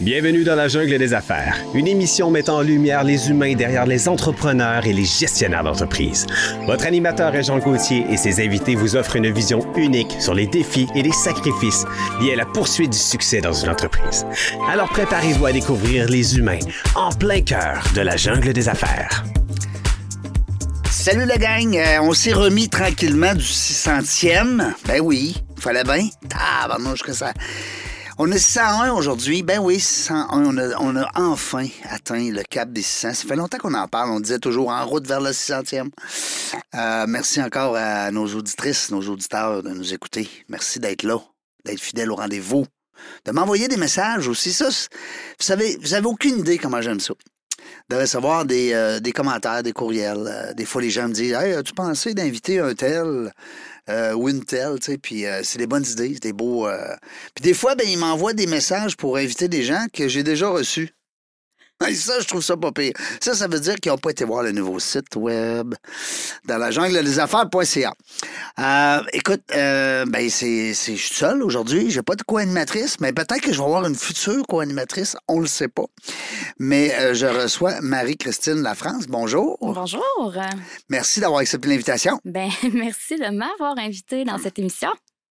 Bienvenue dans la jungle des affaires, une émission mettant en lumière les humains derrière les entrepreneurs et les gestionnaires d'entreprise. Votre animateur est Jean Gauthier et ses invités vous offrent une vision unique sur les défis et les sacrifices liés à la poursuite du succès dans une entreprise. Alors préparez-vous à découvrir les humains en plein cœur de la jungle des affaires. Salut la gang, Euh, on s'est remis tranquillement du 600e. Ben oui, fallait bien. Ah, ben que ça. On est 101 aujourd'hui. Ben oui, 101. On a, a enfin atteint le cap des 600. Ça fait longtemps qu'on en parle. On disait toujours en route vers le 600e. Euh, merci encore à nos auditrices, nos auditeurs de nous écouter. Merci d'être là, d'être fidèles au rendez-vous, de m'envoyer des messages aussi. Ça, vous savez, vous avez aucune idée comment j'aime ça de recevoir des, euh, des commentaires, des courriels. Euh, des fois, les gens me disent Hey, as-tu pensé d'inviter un tel? Euh, telle tu sais, Puis euh, c'est des bonnes idées, c'est des beaux. euh. Puis des fois, ben, ils m'envoient des messages pour inviter des gens que j'ai déjà reçus. Ça, je trouve ça pas pire. Ça, ça veut dire qu'ils n'ont pas été voir le nouveau site web dans la jungle des affaires.ca. Euh, écoute, euh, ben c'est, c'est, je suis seul aujourd'hui. J'ai pas de co-animatrice, mais peut-être que je vais avoir une future co-animatrice. On le sait pas. Mais euh, je reçois Marie-Christine Lafrance. Bonjour. Bonjour. Merci d'avoir accepté l'invitation. Ben, merci de m'avoir invité dans cette émission.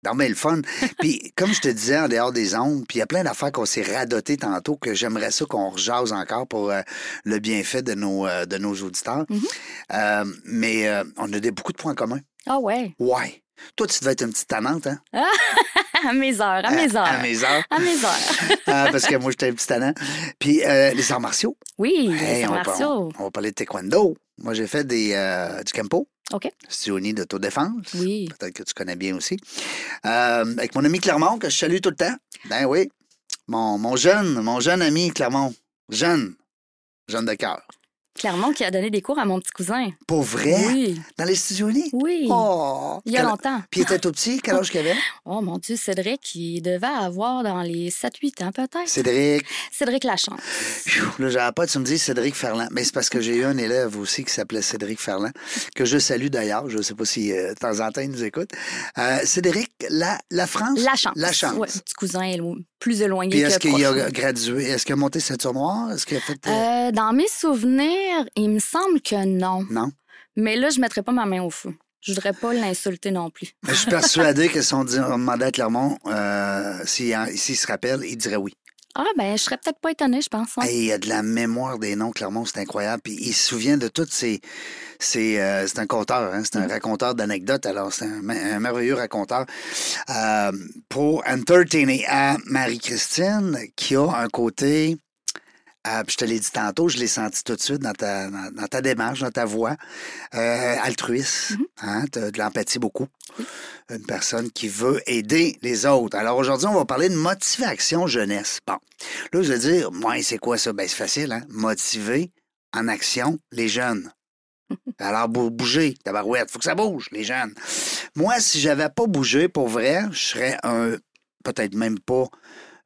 Non, mais le fun. Puis, comme je te disais en dehors des ondes, puis il y a plein d'affaires qu'on s'est radotées tantôt que j'aimerais ça qu'on rejase encore pour euh, le bienfait de nos, euh, de nos auditeurs. Mhm. Euh, mais on a des, beaucoup de points communs. Ah ouais. Ouais. Toi, tu devais être une petite tannante, hein? À mes heures, à mes heures. À mes heures. À mes heures. Ah, parce que moi, j'étais un petit tannant. Puis, euh, les arts martiaux. Oui, les arts martiaux. on va parler de taekwondo. Moi, j'ai fait des, euh, du Kempo. OK. Siouni d'autodéfense. Oui. Peut-être que tu connais bien aussi. Euh, avec mon ami Clermont, que je salue tout le temps. Ben oui. Mon, mon jeune, mon jeune ami Clermont. Jeune. Jeune de cœur. Clermont qui a donné des cours à mon petit cousin. Pour vrai? Oui. Dans les studios unis? Oui. Oh! Il y a Quel- longtemps. Puis il était tout petit? Quel âge qu'il avait? Oh mon Dieu, Cédric, il devait avoir dans les 7-8 ans peut-être. Cédric. Cédric Lachance. Là, j'avais pas, tu me dis Cédric Ferland. Mais c'est parce que j'ai eu un élève aussi qui s'appelait Cédric Ferland, que je salue d'ailleurs. Je ne sais pas si euh, de temps en temps il nous écoute. Euh, Cédric, la, la France? Lachance. La chance. Ouais, petit cousin plus éloigné Puis est-ce qu'il a gradué? Est-ce qu'il a monté ceinture noire? Est-ce qu'il a fait. euh, Euh, dans mes souvenirs, il me semble que non. Non? Mais là, je mettrais pas ma main au feu. Je voudrais pas l'insulter non plus. Je suis persuadé que si on, dit- on demandait à Clermont euh, s'il se rappelle, il dirait oui. Ah, ben, je serais peut-être pas étonnée, je pense. hein. Hey, il a de la mémoire des noms, Clermont, c'est incroyable. Puis il se souvient de toutes ces. ces, euh, c'est un conteur, hein, c'est un raconteur d'anecdotes. Alors, c'est un, merveilleux raconteur. Euh, pour entertainer à Marie-Christine, qui a un côté. Euh, je te l'ai dit tantôt, je l'ai senti tout de suite dans ta, dans, dans ta démarche, dans ta voix. Euh, altruiste. hein, t'as de l'empathie beaucoup. Une personne qui veut aider les autres. Alors aujourd'hui, on va parler de motivation jeunesse. Bon. Là, je vais dire, moi, c'est quoi ça? Ben, c'est facile, hein? Motiver en action les jeunes. Alors, bou- bouger, tabarouette, faut que ça bouge, les jeunes. Moi, si j'avais pas bougé, pour vrai, je serais un, peut-être même pas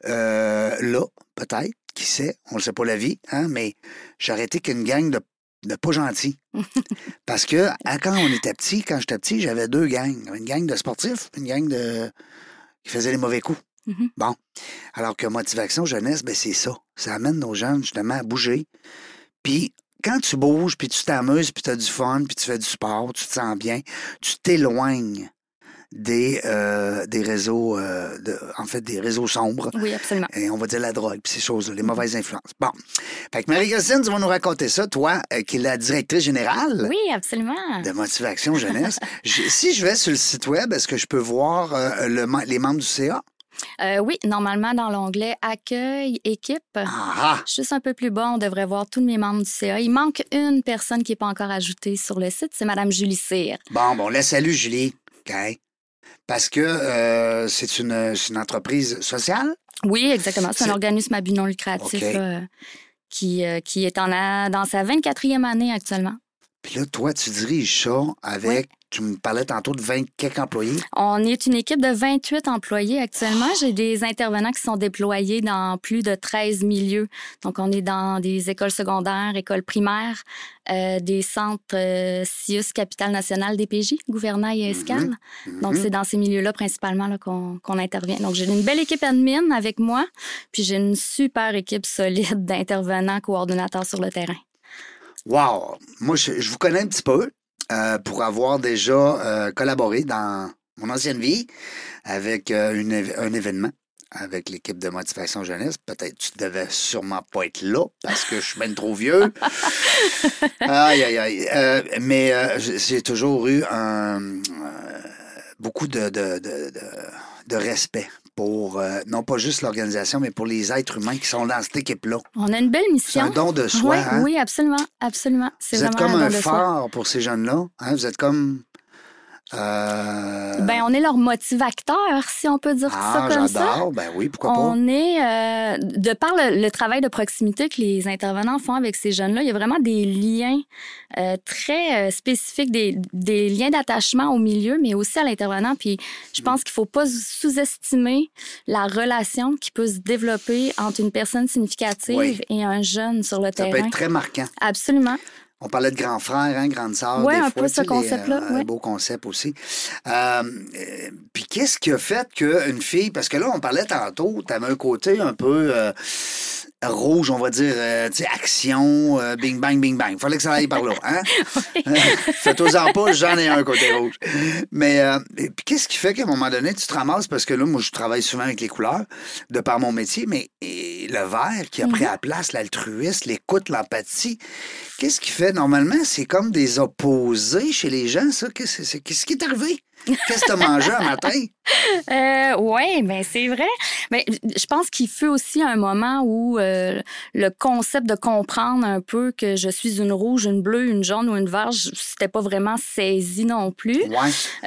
euh, là, peut-être, qui sait, on ne sait pas la vie, hein, mais j'aurais été qu'une gang de, de pas gentils. Parce que à- quand on était petit, quand j'étais petit, j'avais deux gangs. Une gang de sportifs, une gang de qui faisaient les mauvais coups. Mhm. Bon. Alors que motivation jeunesse, ben c'est ça. Ça amène nos jeunes justement à bouger. Puis quand tu bouges, puis tu t'amuses, puis tu as du fun, puis tu fais du sport, tu te sens bien, tu t'éloignes des, euh, des réseaux, euh, de, en fait, des réseaux sombres. Oui, absolument. Et on va dire la drogue, puis ces choses-là, les mauvaises influences. Bon. Fait que Marie-Christine, tu vas nous raconter ça, toi, euh, qui est la directrice générale Oui, absolument. de Motivation Jeunesse. Je- si je vais sur le site web, est-ce que je peux voir le les membres du CA? Euh, oui, normalement, dans l'onglet Accueil, équipe, Ah, ah! juste un peu plus bas, on devrait voir tous mes membres du CA. Il manque une personne qui n'est pas encore ajoutée sur le site, c'est Mme Julie Cyr. Bon, bon, là, salut, Julie. OK? Parce que euh, c'est une, entreprise sociale? Oui, exactement. C'est un organisme à but non lucratif qui, euh, qui est en a- dans sa 24e année actuellement. Puis là, toi, tu diriges ça avec tu me parlais tantôt de 20 quelques employés. On est une équipe de 28 employés actuellement. J'ai des intervenants qui sont déployés dans plus de 13 milieux. Donc, on est dans des écoles secondaires, écoles primaires, euh, des centres euh, CIUS, Capitale nationale DPJ, Gouvernail et Escale. Donc, c'est dans ces milieux-là principalement là, qu'on qu'on intervient. Donc, j'ai une belle équipe admin avec moi, puis j'ai une super équipe solide d'intervenants, coordonnateurs sur le terrain. Wow! Moi, je, je vous connais un petit peu euh, pour avoir déjà euh, collaboré dans mon ancienne vie avec euh, une un événement avec l'équipe de motivation jeunesse. Peut-être tu devais sûrement pas être là parce que je suis bien trop vieux. aïe, aïe, aïe. Euh, mais euh, j'ai toujours eu un, euh, beaucoup de, de- de respect pour, euh, non pas juste l'organisation, mais pour les êtres humains qui sont dans cette équipe-là. On a une belle C'est mission. un don de soi. Ouais, hein? Oui, absolument, absolument. C'est Vous êtes comme un un phare pour ces jeunes-là. hein? Vous êtes comme. Euh, Ben, on est leur motivateur, si on peut dire ah, ça comme ça. Ben oui, pourquoi pas. On est, euh, de par le, le travail de proximité que les intervenants font avec ces jeunes-là, il y a vraiment des liens euh, très euh, spécifiques, des, des liens d'attachement au milieu, mais aussi à l'intervenant. Puis je Mm. pense qu'il faut pas sous-estimer la relation qui peut se développer entre une personne significative Oui. et un jeune sur le Ça peut terrain. être très marquant. Absolument. On parlait de grand frère, hein, grande sœur. Des un fois, peu ce concept-là, euh, Un ouais. beau concept aussi. Euh, euh, Puis qu'est-ce qui a fait qu'une fille. Parce que là, on parlait tantôt, tu avais un côté un peu. Rouge, on va dire, euh, tu sais, action, euh, bing bang, bing bang. Fallait que ça aille par là, hein? Faites-en pas, j'en ai un côté rouge. Mais euh, qu'est-ce qui fait qu'à un moment donné, tu te ramasses, parce que là, moi, je travaille souvent avec les couleurs, de par mon métier, mais et le vert qui a pris la place, l'altruisme, l'écoute, l'empathie, qu'est-ce qui fait? Normalement, c'est comme des opposés chez les gens, ça. Qu'est-ce qui est arrivé? Qu'est-ce que tu as mangé un matin? Euh, oui, ben c'est vrai. Mais je pense qu'il fut aussi un moment où euh, le concept de comprendre un peu que je suis une rouge, une bleue, une jaune ou une verte, c'était pas vraiment saisi non plus. Ouais.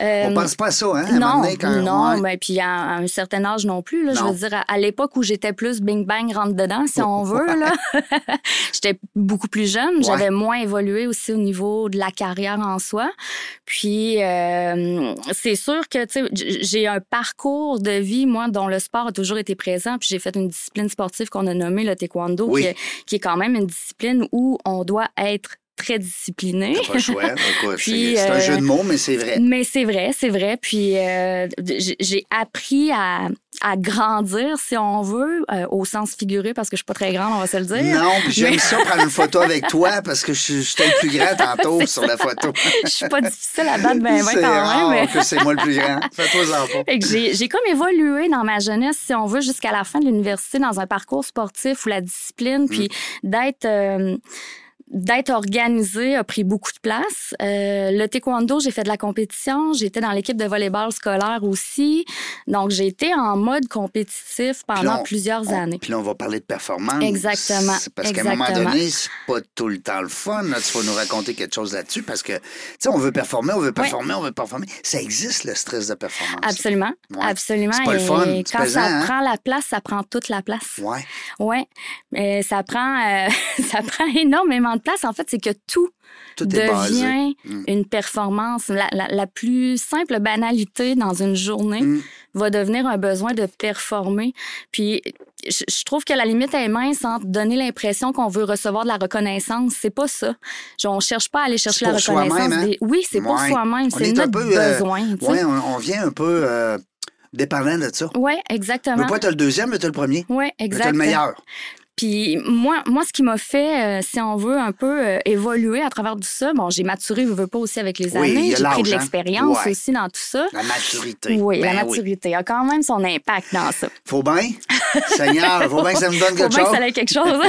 Euh, On pense pas à ça, hein? à non, quand- non, ouais. ben, puis à, à un certain âge non plus. Là, je veux dire, à, à l'époque où j'étais plus bing bang rentre dedans, si on veut, là, j'étais beaucoup plus jeune. J'avais moins évolué aussi au niveau de la carrière en soi. Puis euh, c'est sûr que tu sais, j- j'ai un parcours de vie moi dont le sport a toujours été présent. Puis j'ai fait une discipline sportive qu'on a nommée le taekwondo, Oui. qui, est, qui est quand même une discipline où on doit être très discipliné. T'as pas le choix. Écoute, Puis, c'est un euh, jeu de mots, mais c'est vrai. Mais c'est vrai, c'est vrai. Puis euh, j'ai appris à, à grandir, si on veut, euh, au sens figuré, parce que je suis pas très grande, on va se le dire. Non, puis j'aime Mais- ça prendre une photo avec toi parce que je suis- j'étais le plus grand tantôt sur ça. la photo. Je suis pas difficile à battre ben, ben c'est quand même. mais- que c'est moi le plus grand. Fait que j'ai j'ai comme évolué dans ma jeunesse, si on veut, jusqu'à la fin de l'université, dans un parcours sportif où la discipline, puis d'être euh, d'être organisé a pris beaucoup de place. Euh, le taekwondo, j'ai fait de la compétition. J'étais dans l'équipe de volleyball scolaire aussi. Donc, j'ai été en mode compétitif pendant on- plusieurs on- années. Puis là, on va parler de performance. Exactement, Parce qu'à un moment donné, c'est pas tout le temps le fun. Tu vas nous raconter quelque chose là-dessus parce que, tu sais, on veut performer, on veut performer, on veut performer. Ça existe, le stress de performance. Absolument, Ouais. absolument. C'est pas le fun, Et quand pesant, ça hein? prend la place, ça prend toute la place. Ouais. Ouais, mais ça prend, euh, ça prend énormément de place. En fait, c'est que tout, devient Mm. une performance. La, la- la plus simple banalité dans une journée Mm. va devenir un besoin de performer. Puis, je, je trouve que la limite est mince entre donner l'impression qu'on veut recevoir de la reconnaissance. C'est pas ça. Genre, on cherche pas à aller chercher la reconnaissance. hein? des- Oui, c'est pour Ouais. soi-même. C'est notre peu, euh, besoin. tu sais. Ouais, on, on vient un peu euh, dépendant de ça. Tu exactement. veux pas être le deuxième, mais t'es le premier. Ouais, Mais t'es exact. le meilleur. Puis moi, moi, ce qui m'a fait, euh, si on veut, un peu euh, évoluer à travers tout ça, bon, j'ai maturé, je veux pas aussi avec les années, j'ai pris de hein? l'expérience Ouais. aussi dans tout ça. La maturité. Oui, Ben la maturité a quand même son impact dans ça. Faut bien. Seigneur, faut bien que ça me donne Faut quelque bien que chose. ça ait quelque chose.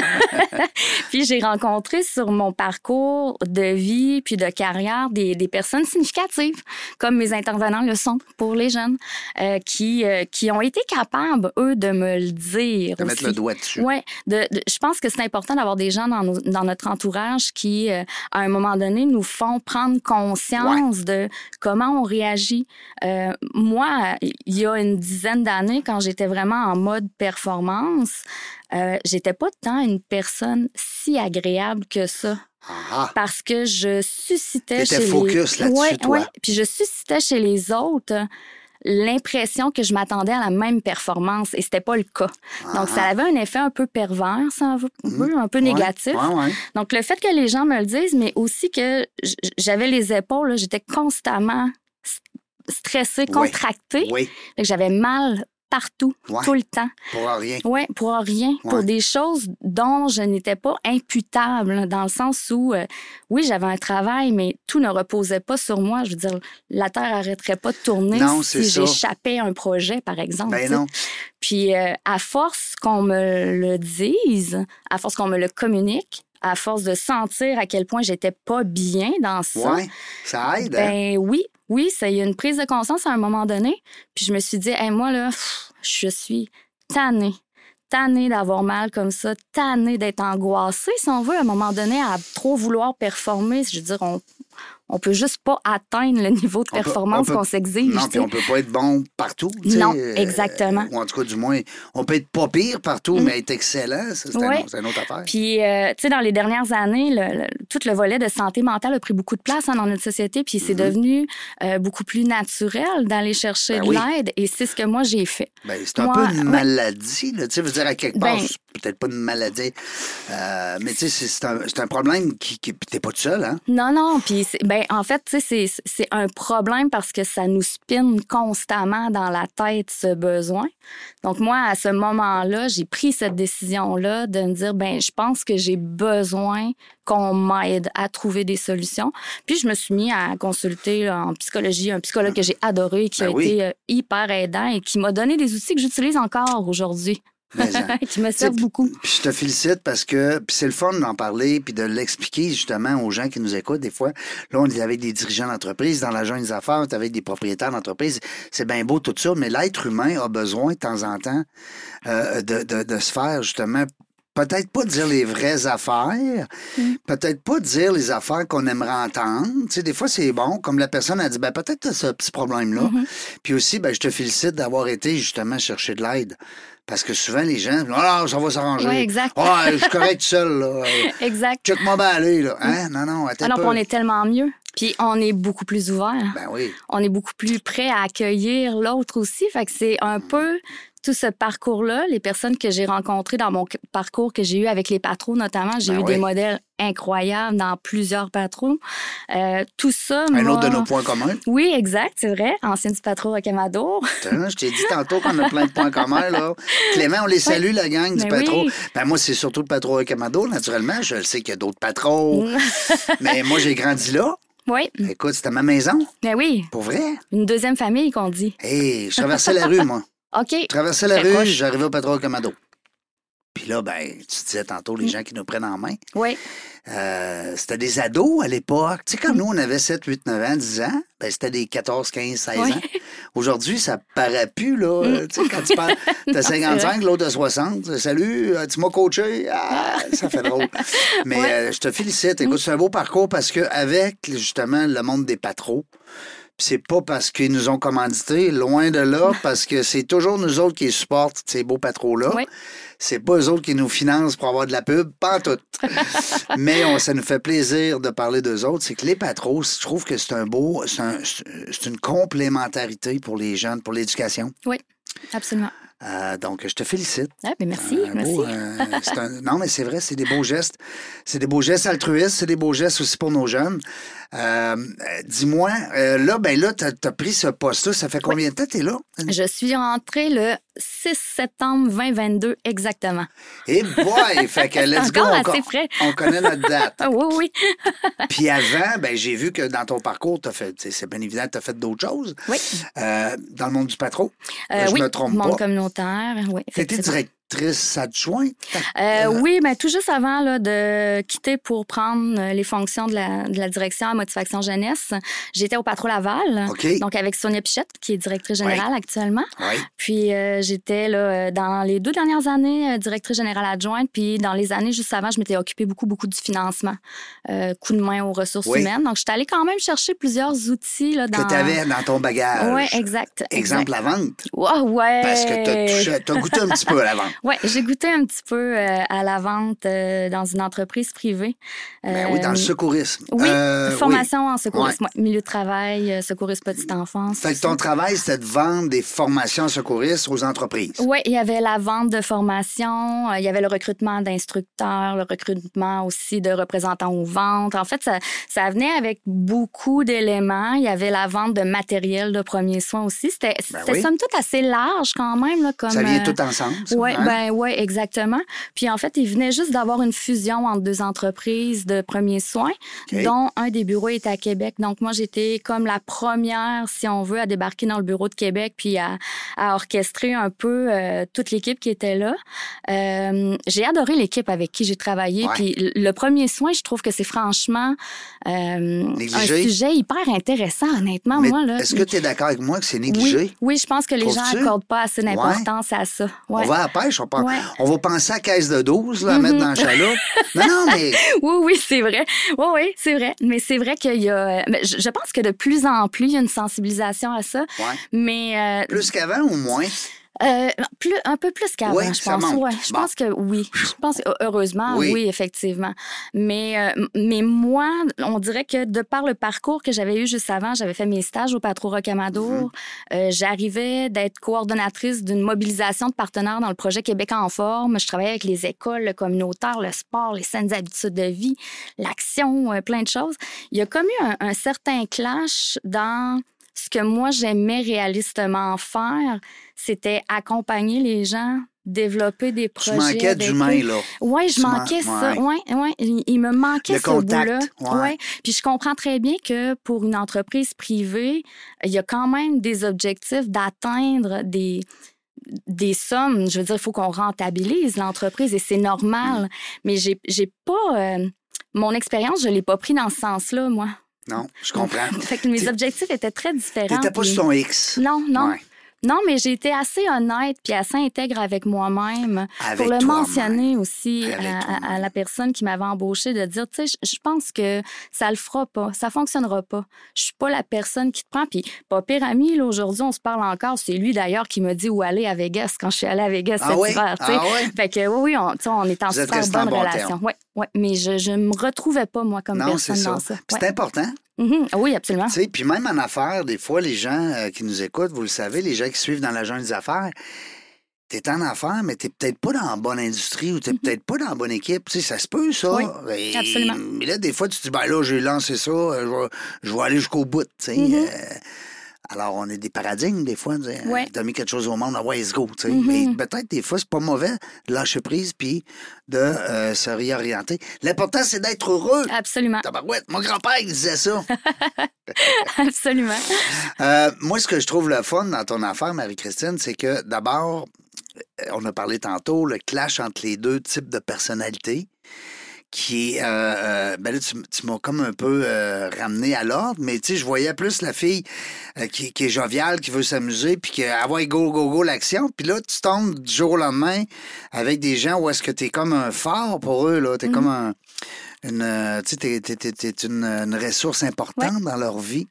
puis j'ai rencontré sur mon parcours de vie puis de carrière des, des personnes significatives, comme mes intervenants le sont pour les jeunes, euh, qui, qui ont été capables, eux, de me le dire. De mettre le doigt dessus. De, de- je pense que c'est important d'avoir des gens dans, nos- dans notre entourage qui, euh, à un moment donné, nous font prendre conscience de comment on réagit. Euh, moi, il y a une dizaine d'années, quand j'étais vraiment en mode performance, euh, j'étais pas tant une personne si agréable que ça Ah, parce que je suscitais chez focus les... là-dessus, Ouais, toi. ouais. Puis je suscitais chez les autres l'impression que je m'attendais à la même performance et c'était pas le cas. Donc ça avait un effet un peu pervers, ça, un peu, un peu Ah. Ouais, négatif. Ouais, ouais. Donc le fait que les gens me le disent, mais aussi que j'avais les épaules, j'étais constamment stressée, contractée, Oui, j'avais mal partout, Ouais. tout le temps. pour rien. Oui, pour rien, Ouais. pour des choses dont je n'étais pas imputable, dans le sens où, euh, oui, j'avais un travail, mais tout ne reposait pas sur moi. Je veux dire, la Terre arrêterait pas de tourner Non, si j'échappais à un projet, par exemple. Ben non. Puis, euh, à force qu'on me le dise, à force qu'on me le communique, à force de sentir à quel point j'étais pas bien dans ça, Ouais, ça aide. hein? ben oui, oui, ça y a une prise de conscience à un moment donné. Puis je me suis dit, Hey, moi, là, pff, je suis tannée. Tannée d'avoir mal comme ça, tannée d'être angoissée, si on veut, à un moment donné, à trop vouloir performer. Je veux dire, on, on peut juste pas atteindre le niveau de performance qu'on s'exige. Non, puis on peut pas être bon partout. Non, euh, exactement. ou en tout cas, du moins, on peut être pas pire partout, Mm. mais être excellent, c'est un Ouais. une autre affaire. Puis, euh, tu sais, dans les dernières années, le, le- tout le volet de santé mentale a pris beaucoup de place hein, dans notre société, puis c'est devenu euh, beaucoup plus naturel d'aller chercher Ben de oui. l'aide, et c'est ce que moi j'ai fait. Ben, c'est un Moi, peu une maladie. Tu sais, veux dire, à quelque part, Ben- peut-être pas une maladie, mais tu sais, c'est- un, un problème qui. qui T'es pas tout seul, hein? Non, non, puis c'est- ben en fait, c'est- c'est un problème parce que ça nous spinne constamment dans la tête ce besoin. Donc moi, à ce moment-là, j'ai pris cette décision-là de me dire, ben je pense que j'ai besoin qu'on m'aide à trouver des solutions. Puis je me suis mis à consulter là, en psychologie un psychologue que j'ai adoré, qui Ben a oui. été euh, hyper aidant et qui m'a donné des outils que j'utilise encore aujourd'hui, Hein. qui me Puis- beaucoup. Puis je te félicite parce que c'est le fun d'en parler puis de l'expliquer justement aux gens qui nous écoutent des fois. Là, on est avec des dirigeants d'entreprise, dans la jungle des affaires, on est avec des propriétaires d'entreprise. C'est bien beau tout ça, mais l'être humain a besoin de temps en temps euh, de, de, de se faire justement peut-être pas dire les vraies affaires, peut-être pas dire les affaires qu'on aimerait entendre. Tu sais, des fois, c'est bon, comme la personne a dit, ben peut-être t'as ce petit problème-là. Puis aussi, ben, je te félicite d'avoir été justement chercher de l'aide. Parce que souvent, les gens, ah, ça va s'arranger. Ouais, exact. Ah, je suis correct seul, là. Exact. Check-moi bien aller, là. Hein? Non, non, attends. Alors peu. qu'on est tellement mieux. Puis on est beaucoup plus ouvert. Ben oui. on est beaucoup plus prêt à accueillir l'autre aussi. Fait que c'est un peu tout ce parcours-là, les personnes que j'ai rencontrées dans mon parcours que j'ai eu avec les patrons notamment, j'ai Ben eu oui. des modèles incroyables dans plusieurs patrons. Euh, tout ça, Un autre de nos points communs. Oui, exact, c'est vrai. Ancienne du patron Rocamadour. Je t'ai dit tantôt qu'on a plein de points communs, là. Clément, on les salue, la gang du Ben patron. oui. Ben moi, c'est surtout le patron Camado, naturellement. Je le sais qu'il y a d'autres patrons. mais moi, j'ai grandi là. oui, Écoute, c'était ma maison. mais oui, Pour vrai? une deuxième famille qu'on dit. Hey, je traversais la rue, moi. OK. Je traversais la rue, j'arrivais au patron Camado. Puis là, ben, tu disais tantôt, Mm. les gens qui nous prennent en main. Oui, Euh, c'était des ados à l'époque. Tu sais, comme nous, on avait 7, 8, 9 ans, 10 ans, ben, c'était des 14, 15, 16 Oui. ans. Aujourd'hui, ça paraît plus, là. Euh, Tu sais, quand tu parles, t'as 55, l'autre a 60. Salut, euh, tu m'as coaché. Ah, ça fait drôle. Mais Ouais. euh, je te félicite. Écoute, c'est un beau parcours parce que avec justement le monde des patros, c'est pas parce qu'ils nous ont commandité, loin de là, parce que c'est toujours nous autres qui supportent ces beaux patros-là. Oui. C'est pas eux autres qui nous financent pour avoir de la pub, pas en tout. Mais on, ça nous fait plaisir de parler d'eux autres. C'est que les patros, je trouve que c'est un beau, c'est un- c'est une complémentarité pour les jeunes, pour l'éducation. oui, absolument. Euh, donc, je te félicite. Ah, ben merci, Un merci. beau, euh, un- non, mais c'est vrai, c'est des beaux gestes. C'est des beaux gestes altruistes, c'est des beaux gestes aussi pour nos jeunes. Euh, Dis-moi, euh, là, ben là, tu as, pris ce poste-là. Ça fait combien de temps que tu es là? Je suis rentrée le 6 septembre 2022 exactement. Et boy! fait que let's go. Encore on, assez frais. on connaît notre date. Ah oui, oui. Puis avant, ben, j'ai vu que dans ton parcours, t'as fait, c'est bien évident, tu as fait d'autres choses. Oui. Euh, dans le monde du patron. Euh, je oui, me trompe monde pas. communautaire, oui. Tu étais effectivement. Directrice adjointe. Euh, oui, mais tout juste avant là, de quitter pour prendre euh, les fonctions de la, de la direction à Motivation Jeunesse, j'étais au Patro Laval, OK. donc avec Sonia Pichette, qui est directrice générale actuellement. Oui. Puis euh, j'étais là, euh, dans les deux dernières années euh, directrice générale adjointe, puis dans les années juste avant, je m'étais occupée beaucoup, beaucoup du financement, euh, coup de main aux ressources Oui. humaines. Donc, j'étais allée quand même chercher plusieurs outils là, dans... Que tu avais dans ton bagage. Oui, exact. Exemple, la vente. exact. Ouais. Parce que tu as, goûté un petit peu à la vente. Oui, j'ai goûté un petit peu euh, à la vente euh, dans une entreprise privée. Ben oui, dans le Euh, secourisme. Oui, formation en secourisme, ouais. milieu de travail, secourisme petite enfance. Fait que ça. ton travail, c'était de vendre des formations secouristes aux entreprises. Oui, il y avait la vente de formation, euh, il y avait le recrutement d'instructeurs, le recrutement aussi de représentants aux ventes. En fait, ça, ça venait avec beaucoup d'éléments. Il y avait la vente de matériel de premiers soins aussi. C'était Ben oui. somme toute assez large quand même. Là, comme, Ça vient tout ensemble. oui? Ben ouais, exactement. Puis en fait, il venait juste d'avoir une fusion entre deux entreprises de premiers soins, dont un des bureaux est à Québec. Donc moi, j'étais comme la première, si on veut, à débarquer dans le bureau de Québec puis à, à orchestrer un peu euh, toute l'équipe qui était là. Euh, j'ai adoré l'équipe avec qui j'ai travaillé. Ouais. Puis le- premier soin, je trouve que c'est franchement euh, un sujet hyper intéressant, honnêtement. Mais moi, là. Est-ce que tu es d'accord avec moi que c'est négligé? oui, oui, je pense que les gens n'accordent pas assez d'importance à ça. Ouais. On va à la pêche, on, pense- Ouais. on va penser à caisse de 12, là, à mettre dans le chaloupe. non, non, mais Oui, oui, c'est vrai. Oui, oui, c'est vrai. Mais c'est vrai qu'il y a. mais Je je pense que de plus en plus, il y a une sensibilisation à ça. ouais. Mais euh, plus qu'avant ou moins? Euh, plus, un peu plus qu'avant, Oui, je pense. Ouais, je Bon. pense que oui. Je pense heureusement, Oui. oui, effectivement. Mais, euh, mais moi, on dirait que de par le parcours que j'avais eu juste avant, j'avais fait mes stages au Patro Rocamadour. Mhm. Euh, J'arrivais d'être coordonnatrice d'une mobilisation de partenaires dans le projet Québec en forme. Je travaillais avec les écoles, le communautaire, le sport, les saines habitudes de vie, l'action, euh, plein de choses. Il y a comme eu un, un certain clash dans ce que moi j'aimais réalistement faire, c'était accompagner les gens, développer des Tu projets. manquais avec d'humain, là. Oui, je Tu man- manquais ça. ouais. Ouais, ouais. Il, il me manquait Le ce bout-là. ouais. Ouais. Puis je comprends très bien que pour une entreprise privée, il y a quand même des objectifs d'atteindre des des sommes. Je veux dire, il faut qu'on rentabilise l'entreprise et c'est Mm. normal. Mais j'ai j'ai pas euh, mon expérience, je l'ai pas pris dans ce sens-là, moi. Non, je comprends. Fait que mes objectifs étaient très différents. T'étais pas puis- sur ton X. Non, non. Ouais. Non, mais j'ai été assez honnête puis assez intègre avec moi-même pour le mentionner aussi à, la personne qui m'avait embauché de dire, tu sais, je- pense que ça le fera pas, ça fonctionnera pas. Je suis pas la personne qui te prend. Puis pas pire ami, là, aujourd'hui, on se parle encore. C'est lui d'ailleurs qui m'a dit où aller à Vegas quand je suis allée à Vegas Ah cet oui? hiver. Ah oui? Fait que oui, oui, on, on est en Vous super en bonne bon relation. Oui, ouais, mais je, je me retrouvais pas, moi, comme Non, personne ça. dans ça. C'est Ouais. important. Mhm. Ah Oui, absolument. Puis même en affaires, des fois, les gens euh, qui nous écoutent, vous le savez, les gens qui suivent dans la jungle des affaires, t'es en affaires, mais t'es peut-être pas dans la bonne industrie ou t'es peut-être pas dans la bonne équipe. Ça se peut, ça. Oui, Et- absolument. Mais là, des fois, tu te dis, ben là, j'ai lancé ça, euh, je vais, je vais aller jusqu'au bout. Mhm. Euh, alors, on est des paradigmes, des fois. de dire, Ouais. T'as mis quelque chose au monde, ah ouais, let's go. Mhm. Mais peut-être, des fois, c'est pas mauvais de lâcher prise puis de euh, se réorienter. L'important, c'est d'être heureux. Absolument. Tabarouette, mon grand-père, il disait ça. Absolument. Euh, moi, ce que je trouve le fun dans ton affaire, Marie-Christine, c'est que d'abord, euh, on a parlé tantôt, le clash entre les deux types de personnalités qui est... euh, euh, ben là, tu, tu m'as comme un peu euh, ramené à l'ordre, mais tu sais, je voyais plus la fille euh, qui, qui est joviale, qui veut s'amuser, puis qui ah ouais, go, go, go, l'action. Puis là, tu tombes du jour au lendemain avec des gens où est-ce que tu es comme un phare pour eux, là. Tu es comme un... Une, euh, tu sais, t'es, une, une ressource importante dans leur vie.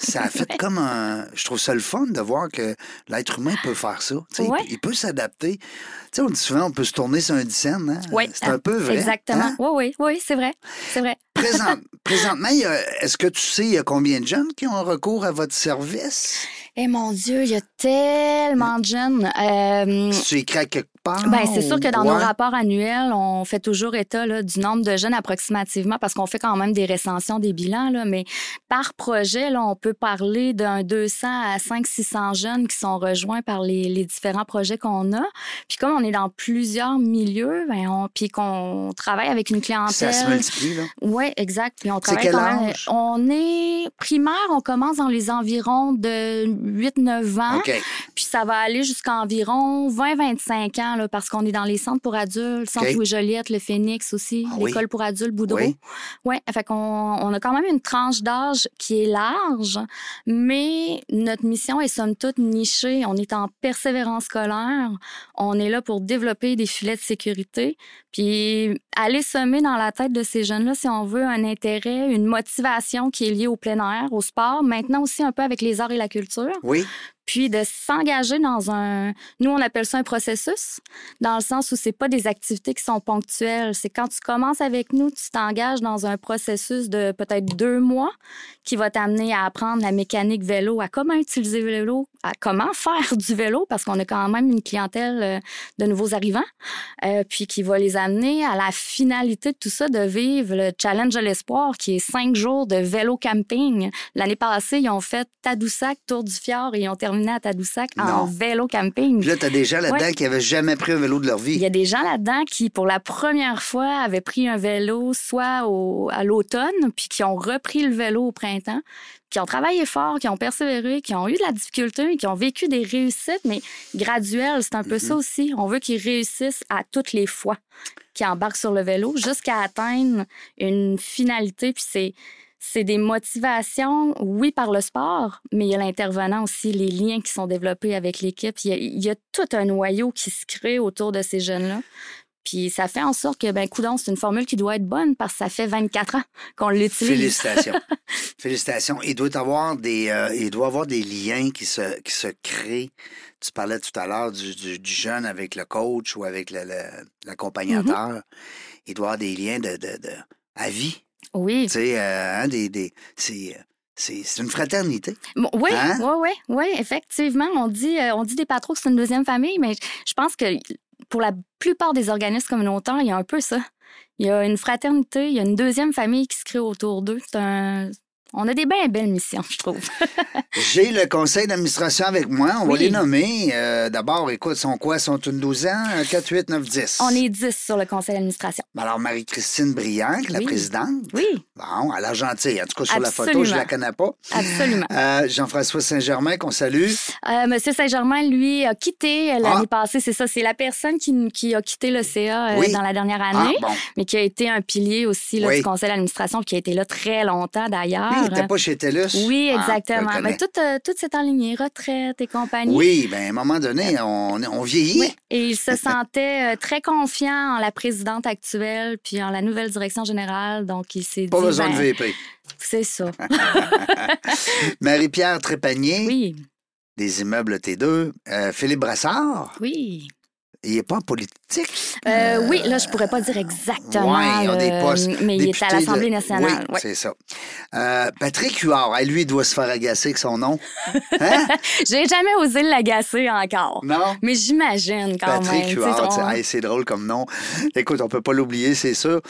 Ça a fait comme un. Je trouve ça le fun de voir que l'être humain peut faire ça. Tu sais, il Ouais. peut- Il, peut s'adapter. Tu sais, on dit souvent, on peut se tourner sur un dixaine. Hein? Oui, C'est un peu vrai. Exactement. hein? Oui, oui, oui, c'est vrai. C'est vrai. Présent- présentement, il est-ce que tu sais, il y a combien de jeunes qui ont recours à votre service? Eh mon Dieu, il y a tellement de jeunes. Euh, Tu écris à quelque ben, c'est sûr que dans nos rapports annuels, on fait toujours état là, du nombre de jeunes approximativement parce qu'on fait quand même des recensions, des bilans. Là, mais par projet, là, on peut parler d'un 200 à 500-600 jeunes qui sont rejoints par les, les différents projets qu'on a. Puis comme on est dans plusieurs milieux, ben, on, puis qu'on travaille avec une clientèle... Ça se multiplie, là. Oui, exact. Puis on travaille quel quand même- âge? On est primaire, on commence dans les environs de 8-9 ans. OK. Puis ça va aller jusqu'à environ 20-25 ans, là, parce qu'on est dans les centres pour adultes, Centre. Louis-Joliette, le Phoenix aussi, Ah oui? l'école pour adultes Boudreau. Oui. Ouais, fait qu'on on a quand même une tranche d'âge qui est large, mais notre mission est somme toute nichée. On est en persévérance scolaire. On est là pour développer des filets de sécurité, puis aller semer dans la tête de ces jeunes-là, si on veut, un intérêt, une motivation qui est liée au plein air, au sport, maintenant aussi un peu avec les arts et la culture. Oui. puis de s'engager dans un, nous on appelle ça un processus, dans le sens où c'est pas des activités qui sont ponctuelles. C'est quand tu commences avec nous, tu t'engages dans un processus de peut-être deux mois qui va t'amener à apprendre la mécanique vélo, à comment utiliser le vélo, à comment faire du vélo, parce qu'on a quand même une clientèle euh, de nouveaux arrivants, euh, puis qui va les amener à la finalité de tout ça, de vivre le challenge de l'espoir, qui est cinq jours de vélo camping. L'année passée, ils ont fait Tadoussac, Tour du Fjord, et ils ont terminé à Tadoussac en vélo camping. Puis là, tu as des gens là-dedans qui n'avaient jamais pris un vélo de leur vie. Il y a des gens là-dedans qui, pour la première fois, avaient pris un vélo soit au, à l'automne, puis qui ont repris le vélo au printemps, qui ont travaillé fort, qui ont persévéré, qui ont eu de la difficulté, qui ont vécu des réussites, mais graduelles. C'est un peu ça aussi. On veut qu'ils réussissent à toutes les fois qu'ils embarquent sur le vélo jusqu'à atteindre une finalité. Puis c'est c'est des motivations, oui, par le sport, mais il y a l'intervenant aussi, les liens qui sont développés avec l'équipe. Il, il, y a tout un noyau qui se crée autour de ces jeunes-là. Puis ça fait en sorte que, ben, coudon, c'est une formule qui doit être bonne parce que ça fait 24 ans qu'on l'utilise. Félicitations. Félicitations. Il doit avoir des, euh, il doit avoir des liens qui se, qui se créent. Tu parlais tout à l'heure du, du, du, jeune avec le coach ou avec l'accompagnateur. Le, le, mm -hmm. Il doit avoir des liens de, de, de à vie. Oui. Tu sais, euh, hein, des, des, c'est c'est une fraternité. Bon, oui, hein? oui, oui, oui, effectivement. On dit, euh, on dit des patrons que c'est une deuxième famille, mais je pense que pour la plupart des organismes communautaires, il y a un peu ça. Il y a une fraternité, il y a une deuxième famille qui se crée autour d'eux. C'est un, on a des bien belles missions, je trouve. J'ai le conseil d'administration avec moi. On oui. va les nommer. Euh, D'abord, écoute, sont quoi? sont une douzaine? 4, 8, 9, 10. On est 10 sur le conseil d'administration. Alors, Marie-Christine Briand, la oui. présidente. Oui. Bon, elle a l'air gentille. En tout cas, sur Absolument. la photo, je ne la connais pas. Absolument. Euh, Jean-François Saint-Germain, qu'on salue. Euh, Monsieur Saint-Germain, lui, a quitté l'année ah. passée. C'est ça. C'est la personne qui, qui, a quitté le CA oui. dans la dernière année, ah, bon. mais qui a été un pilier aussi là, du conseil d'administration, qui a été là très longtemps d'ailleurs. Il n'était pas chez TELUS. Oui, exactement. Ah, Mais tout, euh, tout s'est enligné, retraite et compagnie. Oui, bien, à un moment donné, on, on vieillit. Oui. Et il se sentait euh, très confiant en la présidente actuelle puis en la nouvelle direction générale. Donc, il s'est dit. Pas besoin ben, de VP. C'est ça. Marie-Pierre Trépanier. Oui. Des immeubles T2. Euh, Philippe Brassard. Oui. Il n'est pas en politique. Euh, oui, là, je ne pourrais pas dire exactement. Oui, ont des postes. Mais il est à l'Assemblée de... nationale. Oui, ouais. c'est ça. Euh, Patrick Huard, lui, il doit se faire agacer avec son nom. Hein? J'ai jamais osé l'agacer encore. Non? Mais j'imagine quand Patrick même. Patrick Huard, c'est drôle comme nom. Écoute, on ne peut pas l'oublier, c'est sûr.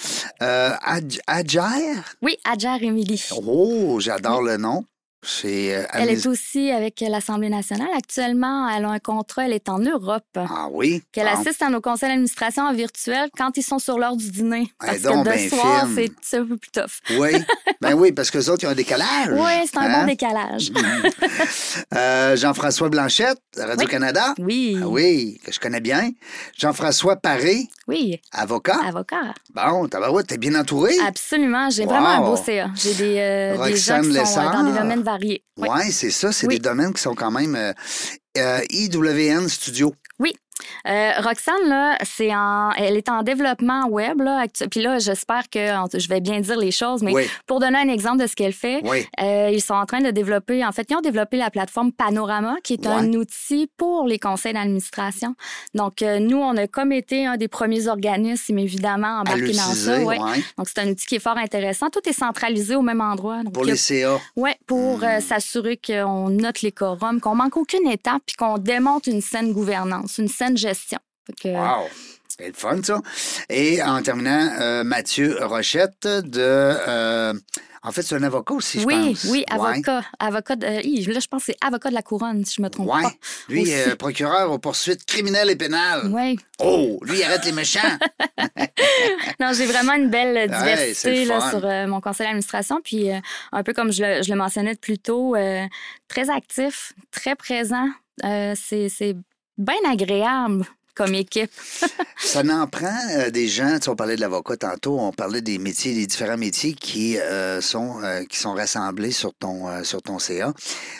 Euh, Ad Adjair? Oui, Adjair Émilie. Oh, j'adore oui. le nom. Euh, elle est aussi avec l'Assemblée nationale. Actuellement, elle a un contrat, elle est en Europe. Ah oui? Qu'elle ah. assiste à nos conseils d'administration en virtuel quand ils sont sur l'heure du dîner. Parce donc, que de ben soir, c'est un peu plus tough. Oui, ben oui, parce que les autres, ils ont un décalage. Oui, c'est un hein? bon décalage. euh, Jean-François Blanchette, Radio-Canada. Oui. Ah oui, que je connais bien. Jean-François Paré. Oui. Avocat. Avocat. Bon, t'es bien entouré. Absolument. J'ai wow. vraiment un beau CA. J'ai des, euh, des gens qui sont dans des domaines variés. Oui, ouais, c'est ça. C'est oui. des domaines qui sont quand même euh, euh, IWN Studio. Euh, Roxane, là, c'est en, elle est en développement web. Là, puis là, j'espère que je vais bien dire les choses, mais oui. pour donner un exemple de ce qu'elle fait, oui. euh, ils sont en train de développer, en fait, ils ont développé la plateforme Panorama, qui est ouais. un outil pour les conseils d'administration. Donc, euh, nous, on a comme été un des premiers organismes, évidemment, embarqués dans ça. Ouais. Donc, c'est un outil qui est fort intéressant. Tout est centralisé au même endroit. Donc, pour les CA. Oui, pour Hmm. mmh. s'assurer qu'on note les quorums, qu'on manque aucune étape, puis qu'on démonte une saine gouvernance, une saine gestion. Que... Wow! C'est le fun, ça. Et en terminant, euh, Mathieu Rochette de. Euh, en fait, c'est un avocat aussi, je oui, pense. Oui, avocat. Ouais. Avocat de, là, je pense que c'est avocat de la couronne, si je me trompe ouais. pas. Lui, euh, procureur aux poursuites criminelles et pénales. Oui. Oh, lui, il arrête les méchants. non, j'ai vraiment une belle diversité ouais, là, sur euh, mon conseil d'administration. Puis, euh, un peu comme je le, je le mentionnais plus tôt, euh, très actif, très présent. Euh, c'est bien agréable comme équipe. ça n'en prend euh, des gens, tu sais, on parlait de l'avocat tantôt, on parlait des métiers, des différents métiers qui euh, sont euh, qui sont rassemblés sur ton euh, sur ton CA.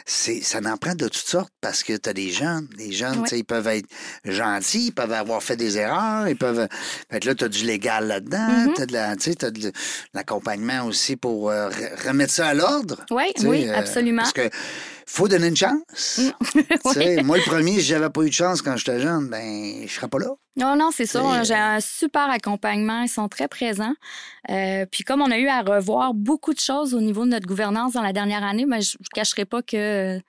C'est ça n'en prend de toutes sortes parce que tu as des jeunes, les jeunes, tu sais, ils peuvent être gentils, ils peuvent avoir fait des erreurs, ils peuvent fait que là tu as du légal là-dedans, Mm-hmm. mm -hmm. tu as de la tu sais, as de l'accompagnement aussi pour remettre ça à l'ordre. Oui, oui, absolument. Parce que faut donner une chance. Mm. Moi, le premier, si j'avais pas eu de chance quand j'étais jeune, ben, je serais pas là. Non, non, c'est ça. J'ai un super accompagnement. Ils sont très présents. Euh, puis comme on a eu à revoir beaucoup de choses au niveau de notre gouvernance dans la dernière année, ben, je ne cacherai pas que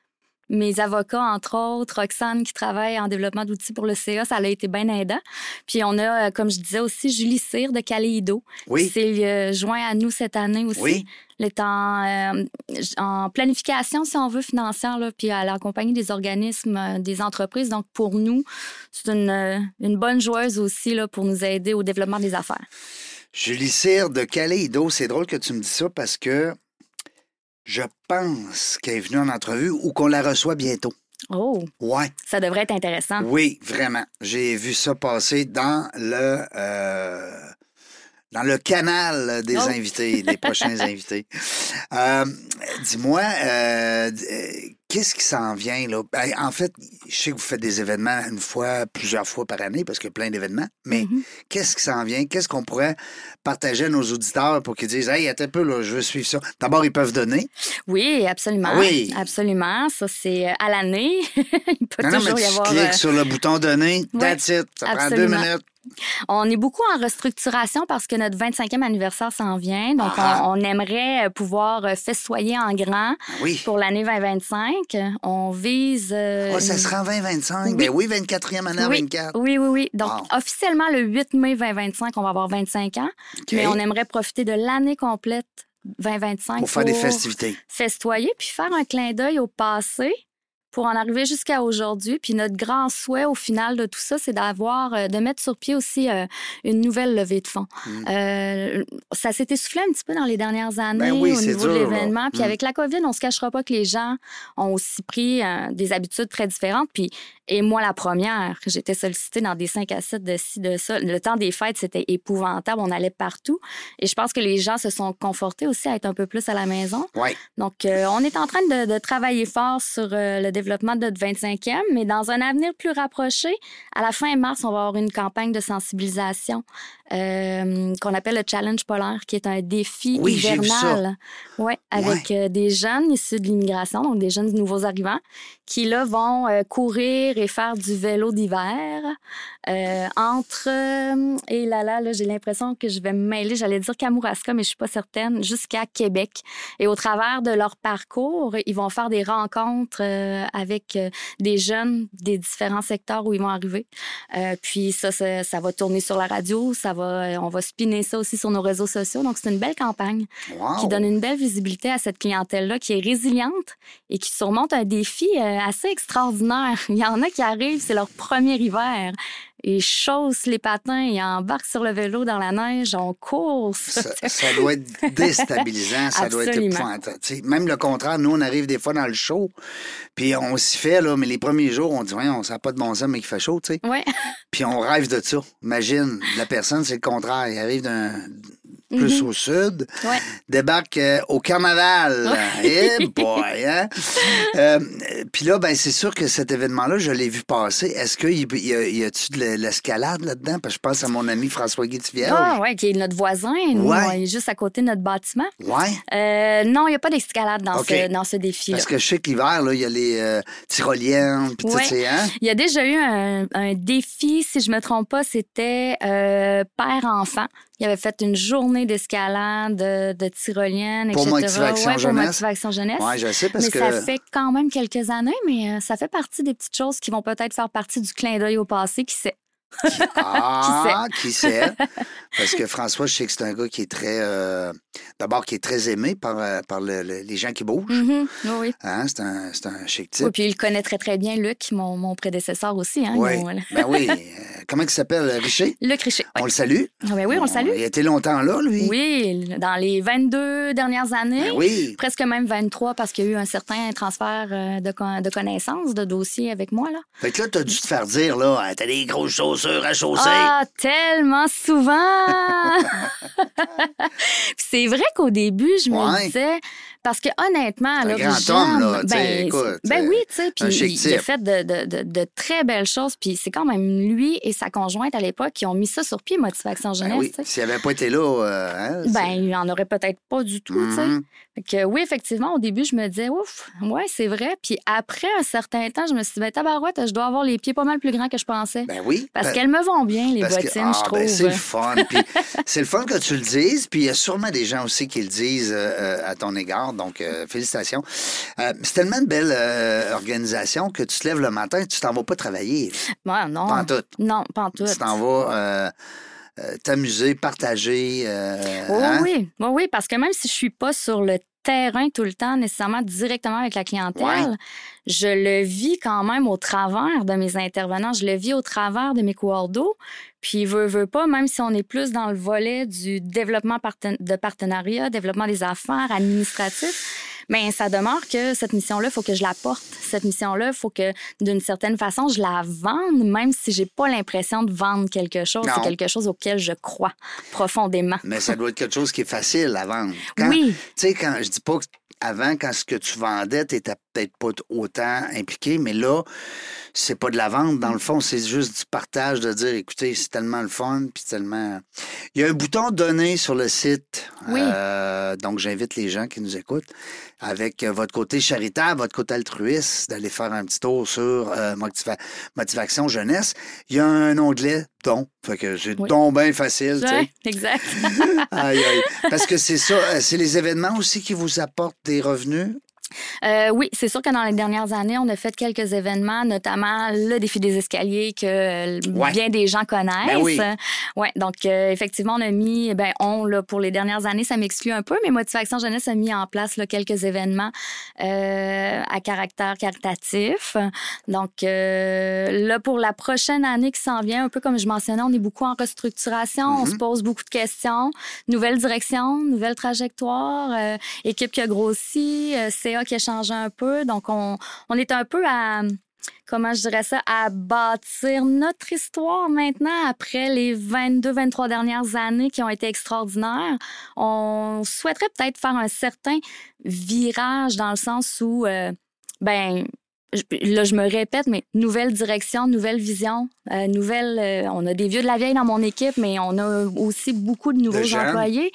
mes avocats, entre autres, Roxane qui travaille en développement d'outils pour le CA, ça a été bien aidant. Puis on a, euh, comme je disais aussi, Julie Cyr de Caléido. Oui. qui s'est euh, joint à nous cette année aussi. Oui. Elle est en, euh, en planification, si on veut, financière, là, puis elle accompagne des organismes, euh, des entreprises. Donc, pour nous, c'est une, une bonne joueuse aussi là, pour nous aider au développement des affaires. Julie Cyr de Calédo, c'est drôle que tu me dis ça parce que je pense qu'elle est venue en entrevue ou qu'on la reçoit bientôt. Oh, Ouais. ça devrait être intéressant. Oui, vraiment. J'ai vu ça passer dans le euh, dans le canal des Oh. invités, des prochains invités. Euh, Dis-moi, euh, qu'est-ce qui s'en vient là? Ben, En fait, je sais que vous faites des événements une fois, plusieurs fois par année parce qu'il y a plein d'événements. Mais Mhm. qu'est-ce qui s'en vient? Qu'est-ce qu'on pourrait partager à nos auditeurs pour qu'ils disent Hey, attends un peu, là, je veux suivre ça? D'abord, ils peuvent donner. Oui, absolument. Ah oui. Absolument. Ça, c'est euh, à l'année. Il peut Non, non, mais toujours tu y avoir. cliques euh, sur le bouton donner. That's it. Ça prend deux minutes. On est beaucoup en restructuration parce que notre 25e anniversaire s'en vient. Donc, Ah. on, on aimerait euh, pouvoir euh, festoyer en grand Ah Oui. pour l'année 2025. On vise. euh, Ah, ça sera en 2025. Oui. Ben oui, 24e année oui, 24. oui, oui, oui. Donc, Wow. officiellement, le 8 mai 2025, on va avoir 25 ans. Mais on aimerait profiter de l'année complète 2025 Pour faire des festivités. festoyer puis faire un clin d'œil au passé pour en arriver jusqu'à aujourd'hui. Puis notre grand souhait au final de tout ça, c'est d'avoir, euh, de mettre sur pied aussi euh, une nouvelle levée de fonds. Mm. Euh, ça s'est essoufflé un petit peu dans les dernières années Ben oui, au niveau de dur, l'événement. Puis Mm. avec la COVID, on se cachera pas que les gens ont aussi pris euh, des habitudes très différentes. Puis et moi, la première, j'étais sollicitée dans des 5 à 7 de ci, de ça. Le temps des fêtes, c'était épouvantable. On allait partout. Et je pense que les gens se sont confortés aussi à être un peu plus à la maison. Donc, on est en train de, de travailler fort sur le développement de notre 25e, mais dans un avenir plus rapproché, à la fin mars, on va avoir une campagne de sensibilisation euh, qu'on appelle le Challenge polaire, qui est un défi Oui, hivernal. Ouais, avec euh, des jeunes issus de l'immigration, donc des jeunes nouveaux arrivants, qui là vont euh, courir et faire du vélo d'hiver euh, entre et là là, là j'ai l'impression que je vais me mêler. J'allais dire Kamouraska, mais je suis pas certaine. Jusqu'à Québec. Et au travers de leur parcours, ils vont faire des rencontres euh, avec des jeunes des différents secteurs où ils vont arriver. Puis ça, ça, ça va tourner sur la radio, ça va, on va spinner ça aussi sur nos réseaux sociaux. Donc c'est une belle campagne Wow. qui donne une belle visibilité à cette clientèle-là qui est résiliente et qui surmonte un défi euh, assez extraordinaire. Il y en a qui arrivent, c'est leur premier hiver. Ils chaussent les patins et embarquent sur le vélo dans la neige, on court. Ça, ça doit être déstabilisant, ça doit être épouvantable. Même le contraire, nous, on arrive des fois dans le show, puis on s'y fait, là, mais les premiers jours, on dit, ouais, on sent pas de bon sens, mais qu'il fait chaud, tu sais. Ouais. Puis on rêve de ça. Imagine, la personne, c'est le contraire. Il arrive d'un plus Mhm. au sud, Ouais. débarque euh, au carnaval. Eh boy, hein? Euh, Puis là, ben, c'est sûr que cet événement-là, je l'ai vu passer. Est-ce qu'il y, y, a-tu de l'escalade là-dedans? Parce que je pense à mon ami François Guy-Tivierge. Ah, ouais, qui est notre voisin. Nous, Ouais. on est juste à côté de notre bâtiment. Ouais. Euh, non, il n'y a pas d'escalade dans, ce, dans ce défi-là. Parce que je sais que l'hiver, là, il y a les tyroliennes, tout, Ouais. hein? Il y a déjà eu un, un défi, si je me trompe pas, c'était père-enfant. Il avait fait une journée d'escalade, de, de tyrolienne, Pour etc. Motivation Ouais, pour Jeunesse? Motivation Jeunesse. Ouais, je sais, parce mais que. ça fait quand même quelques années, mais euh, ça fait partie des petites choses qui vont peut-être faire partie du clin d'œil au passé, qui sait? Ah, qui sait? Parce que François, je sais que c'est un gars qui est très. euh, D'abord, qui est très aimé par, euh, par le- le- les gens qui bougent. Mhm, Oui, oui. Hein? C'est un, un chic type. Oui, puis il connaît très, très bien Luc, mon, mon prédécesseur aussi. Hein, Oui. Mon- Ben oui. Comment il s'appelle, Richer? Luc Richer. On le salue. Ah, ben oui, on le salue. Il a été longtemps là, lui. Oui, dans les 22 dernières années. Ben oui. Presque même 23 parce qu'il y a eu un certain transfert euh, de, con- de connaissances, de dossiers avec moi. Là. Fait que là, t'as dû te faire dire, là, t'as des grosses chaussures à chausser. Ah, tellement souvent! C'est vrai qu'au début, je me disais, parce que honnêtement, à Un l'origine, grand homme, là, ben, écoute, ben euh, oui, tu sais, puis il, il a fait de, de- de- de très belles choses, puis c'est quand même lui et sa conjointe à l'époque qui ont mis ça sur pied, Motivation Ben Jeunesse. oui, tu sais. s'il n'avait pas été là, euh, hein, Ben, il en aurait peut-être pas du tout. Fait que oui, effectivement, au début, je me disais, ouf, ouais, c'est vrai. Puis après un certain temps, je me suis dit, ben, tabarouette, je dois avoir les pieds pas mal plus grands que je pensais. Ben oui. Parce ben- qu'elles me vont bien, les Parce que- bottines, ah, je trouve. ben, c'est le fun. C'est le fun que tu le dises. Puis il y a sûrement des gens aussi qui le disent euh, euh, à ton égard. Donc, euh, félicitations. C'est tellement une belle organisation que tu te lèves le matin et tu t'en vas pas travailler. Ouais, non. Pas en tout. Non, pas en tout. Tu t'en vas euh, euh, t'amuser, partager. euh, Oui, hein? oui, parce que même si je suis pas sur le terrain tout le temps, nécessairement directement avec la clientèle, Ouais. je le vis quand même au travers de mes intervenants, je le vis au travers de mes d'eau. Puis, veut, veut pas, même si on est plus dans le volet du développement parten- de partenariat, développement des affaires, administratif, mais ça demeure que cette mission-là, il faut que je la porte. Cette mission-là, il faut que, d'une certaine façon, je la vende, même si j'ai pas l'impression de vendre quelque chose. C'est quelque chose auquel je crois profondément. Mais ça doit être quelque chose qui est facile à vendre. Quand- Oui. Tu sais, quand je dis pas que avant, quand ce que tu vendais, tu peut-être pas autant impliqué, mais là, c'est pas de la vente. Dans le fond, c'est juste du partage de dire écoutez, c'est tellement le fun, puis tellement. Il y a un bouton donner sur le site. Oui. Euh, donc, j'invite les gens qui nous écoutent, avec euh, votre côté charitable, votre côté altruiste, d'aller faire un petit tour sur euh, Motiva- Motivation Jeunesse. Il y a un onglet don. Fait que j'ai Oui. don bien facile, tu sais. Ouais, exact. Aïe, aïe. Parce que c'est ça, euh, c'est les événements aussi qui vous apportent des revenus. Euh, oui, c'est sûr que dans les dernières années, on a fait quelques événements, notamment le défi des escaliers que euh, Ouais. bien des gens connaissent. Ben oui. Ouais, donc euh, effectivement, on a mis, ben on là pour les dernières années, ça m'exclut un peu, mais Motivation Jeunesse a mis en place là, quelques événements euh, à caractère caritatif. Donc là pour la prochaine année qui s'en vient, un peu comme je mentionnais, on est beaucoup en restructuration, on se pose beaucoup de questions, nouvelle direction, nouvelle trajectoire, équipe qui a grossi, euh, Qui a changé un peu. Donc, on, on est un peu à, comment je dirais ça, à bâtir notre histoire maintenant après les 22, 23 dernières années qui ont été extraordinaires. On souhaiterait peut-être faire un certain virage dans le sens où, euh, ben, je- là, je me répète, mais nouvelle direction, nouvelle vision, euh, nouvelle. euh, on a des vieux de la vieille dans mon équipe, mais on a aussi beaucoup de nouveaux employés.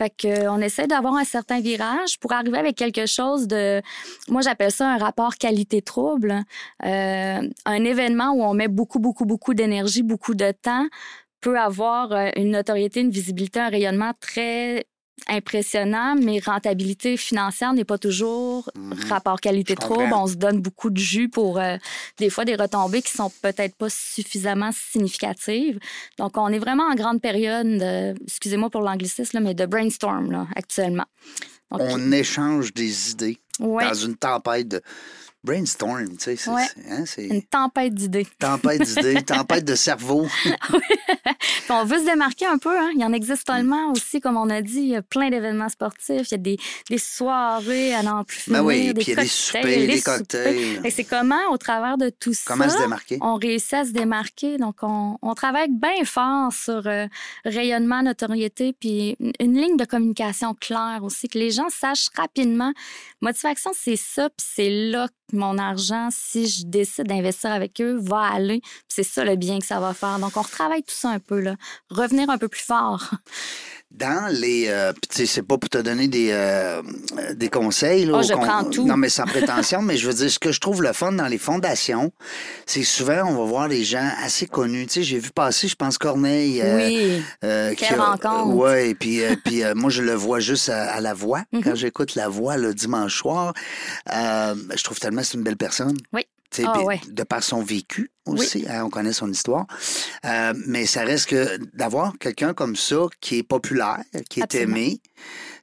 Fait que, euh, on essaie d'avoir un certain virage pour arriver avec quelque chose de. Moi, j'appelle ça un rapport qualité-trouble. Euh, un événement où on met beaucoup, beaucoup, beaucoup d'énergie, beaucoup de temps peut avoir euh, une notoriété, une visibilité, un rayonnement très impressionnant, mais rentabilité financière n'est pas toujours rapport Mhm. Je qualité-trouble. comprends. On se donne beaucoup de jus pour euh, des fois des retombées qui sont peut-être pas suffisamment significatives. Donc, on est vraiment en grande période, de- excusez-moi pour l'anglicisme, mais de brainstorm là, actuellement. Donc, On échange des idées ouais, dans une tempête de brainstorm, tu sais. C'est Ouais. c'est- hein, c'est une tempête d'idées. tempête d'idées, tempête de cerveau. Puis on veut se démarquer un peu. Hein? Il y en existe tellement aussi, comme on a dit. Il y a plein d'événements sportifs. Il y a des, des soirées à n'en plus. Ben oui, des puis il y a des cocktails, soupers, des cocktails. C'est comment, au travers de tout Comment ça, se démarquer? on réussit à se démarquer? Donc, on, on travaille bien fort sur euh, rayonnement, notoriété, puis une, ligne de communication claire aussi, que les gens sachent rapidement. Motivation, c'est ça, puis c'est là mon argent, si je décide d'investir avec eux, va aller. C'est ça le bien que ça va faire. Donc, on retravaille tout ça un peu, là. Revenir un peu plus fort. Dans les. euh, sais, c'est pas pour te donner des, euh, des conseils. Là, Oh, au je con- prends tout. Non, mais sans prétention, mais je veux dire, ce que je trouve le fun dans les fondations, c'est souvent, on va voir des gens assez connus. Tu sais, j'ai vu passer, je pense, Corneille. euh, oui. Euh, Quelle a- rencontre. et puis, euh, puis euh, moi, je le vois juste à, à la voix. Mhm. Quand j'écoute la voix le dimanche soir, euh, je trouve tellement que c'est une belle personne. Oui. Ah, ouais. De par son vécu aussi, hein, on connaît son histoire. Euh, mais ça reste que d'avoir quelqu'un comme ça qui est populaire, qui est Absolument. aimé,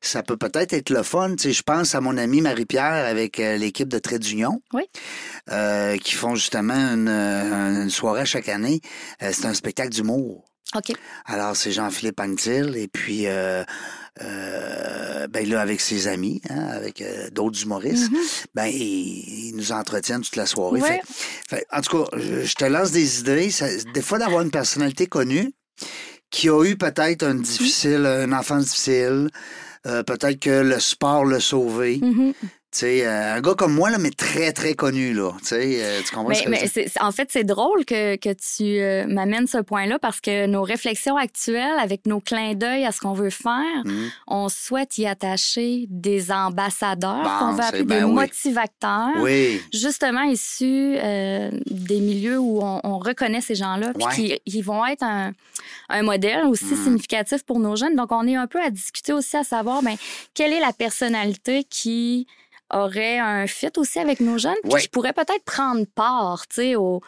ça peut peut-être être le fun. Tu sais, je pense à mon ami Marie-Pierre avec euh, l'équipe de Trait d'Union, Oui. euh, qui font justement une, euh, une soirée chaque année. C'est un spectacle d'humour. OK. Alors, c'est Jean-Philippe Anctil, et puis, euh, euh, ben là, avec ses amis, hein, avec euh, d'autres humoristes, ben, ils, ils nous entretiennent toute la soirée. Ouais. Fait- fait- en tout cas, je, je te lance des idées. Ça- des fois, d'avoir une personnalité connue qui a eu peut-être une difficile, une enfance difficile, Euh, peut-être que le sport l'a sauvé. Mhm. Tu sais, euh, un gars comme moi, là, mais très, très connu, là. Euh, tu comprends ce que mais en fait, c'est drôle que, que tu euh, m'amènes ce point-là parce que nos réflexions actuelles, avec nos clins d'œil à ce qu'on veut faire, Mhm. on souhaite y attacher des ambassadeurs Bon, qu'on va c'est appeler ben des oui. motivateurs. Oui. Justement issus euh, des milieux où on, on reconnaît ces gens-là, puis Ouais. qui vont être un, un modèle aussi Mhm. significatif pour nos jeunes. Donc, on est un peu à discuter aussi à savoir, ben, quelle est la personnalité qui aurait un fit aussi avec nos jeunes, puis Ouais. qui pourrait peut-être prendre part, tu sais, au,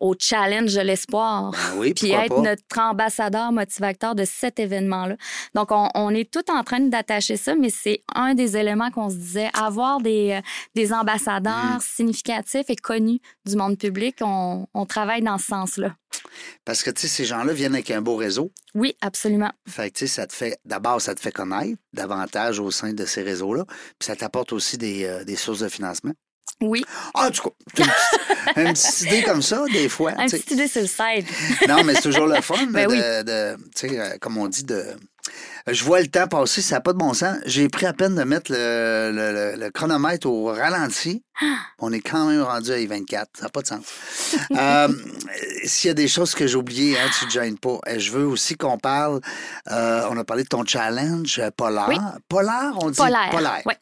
au challenge de l'espoir. Ben oui, Puis être pas? notre ambassadeur motivateur de cet événement-là. Donc, on, on est tout en train d'attacher ça, mais c'est un des éléments qu'on se disait. Avoir des, euh, des ambassadeurs Mm. significatifs et connus du monde public, on, on travaille dans ce sens-là. Parce que, tu sais, ces gens-là viennent avec un beau réseau. Oui, absolument. Fait que, tu sais, ça te fait, d'abord, ça te fait connaître davantage au sein de ces réseaux-là. Puis ça t'apporte aussi des, euh, des sources de financement. Oui, Ah, en tout cas, c'est une petite, une petite idée comme ça, des fois. un tu sais. petit idée sur le side. Non, mais c'est toujours le fun, Ben de, oui. de- tu sais, euh, comme on dit, de. Je vois le temps passer, ça n'a pas de bon sens. J'ai pris à peine de mettre le, le- le- le chronomètre au ralenti. On est quand même rendu à I-24. Ça n'a pas de sens. Euh, S'il y a des choses que j'ai oubliées, hein, tu ne te gênes pas. Euh, Je veux aussi qu'on parle. euh, on a parlé de ton challenge polaire. Oui. Polaire, on dit Polaire. polaire. Oui.